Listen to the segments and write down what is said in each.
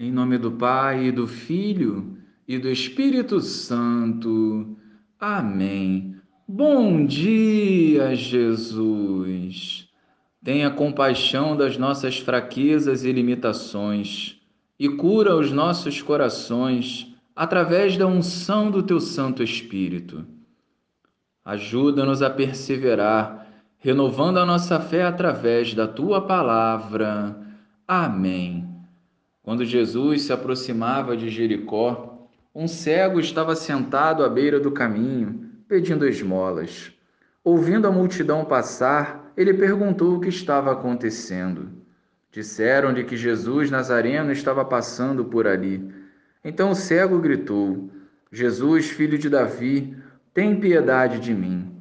Em nome do Pai, e do Filho e do Espírito Santo. Amém. Bom dia, Jesus. Tenha compaixão das nossas fraquezas e limitações e cura os nossos corações através da unção do teu Santo Espírito. Ajuda-nos a perseverar, renovando a nossa fé através da tua palavra. Amém. Quando Jesus se aproximava de Jericó, um cego estava sentado à beira do caminho, pedindo esmolas. Ouvindo a multidão passar, ele perguntou o que estava acontecendo. Disseram-lhe que Jesus Nazareno estava passando por ali. Então o cego gritou: Jesus, filho de Davi, tem piedade de mim.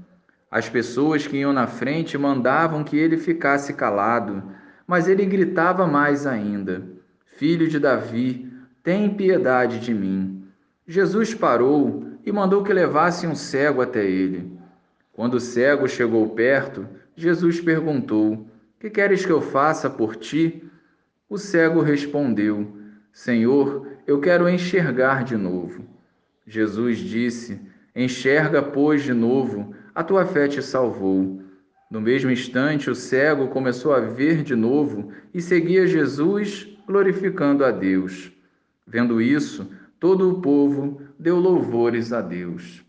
As pessoas que iam na frente mandavam que ele ficasse calado, mas ele gritava mais ainda filho de Davi, tem piedade de mim. Jesus parou e mandou que levassem um cego até ele. Quando o cego chegou perto, Jesus perguntou: Que queres que eu faça por ti? O cego respondeu: Senhor, eu quero enxergar de novo. Jesus disse: Enxerga, pois, de novo, a tua fé te salvou. No mesmo instante, o cego começou a ver de novo e seguia Jesus glorificando a Deus. Vendo isso, todo o povo deu louvores a Deus.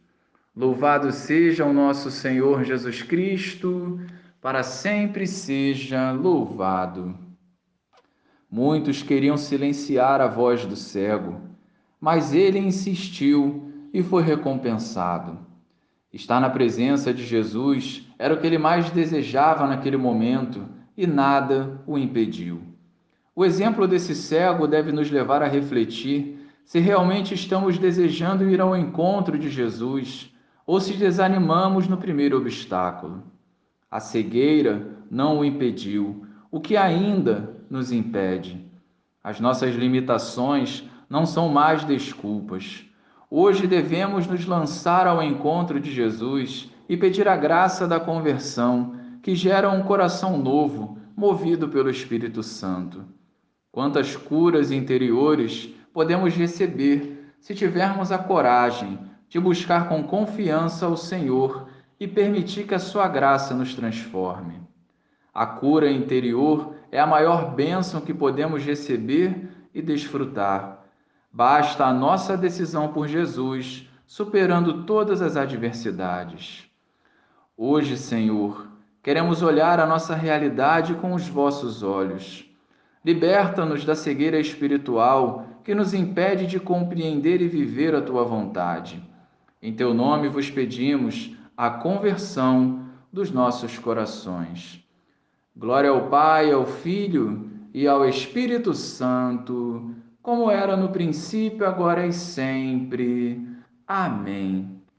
Louvado seja o nosso Senhor Jesus Cristo, para sempre seja louvado. Muitos queriam silenciar a voz do cego, mas ele insistiu e foi recompensado. Estar na presença de Jesus era o que ele mais desejava naquele momento e nada o impediu. O exemplo desse cego deve nos levar a refletir se realmente estamos desejando ir ao encontro de Jesus ou se desanimamos no primeiro obstáculo. A cegueira não o impediu, o que ainda nos impede. As nossas limitações não são mais desculpas. Hoje devemos nos lançar ao encontro de Jesus e pedir a graça da conversão, que gera um coração novo, movido pelo Espírito Santo. Quantas curas interiores podemos receber se tivermos a coragem de buscar com confiança o Senhor e permitir que a sua graça nos transforme. A cura interior é a maior bênção que podemos receber e desfrutar. Basta a nossa decisão por Jesus, superando todas as adversidades. Hoje, Senhor, queremos olhar a nossa realidade com os vossos olhos Liberta-nos da cegueira espiritual que nos impede de compreender e viver a tua vontade. Em teu nome vos pedimos a conversão dos nossos corações. Glória ao Pai, ao Filho e ao Espírito Santo, como era no princípio, agora e sempre. Amém.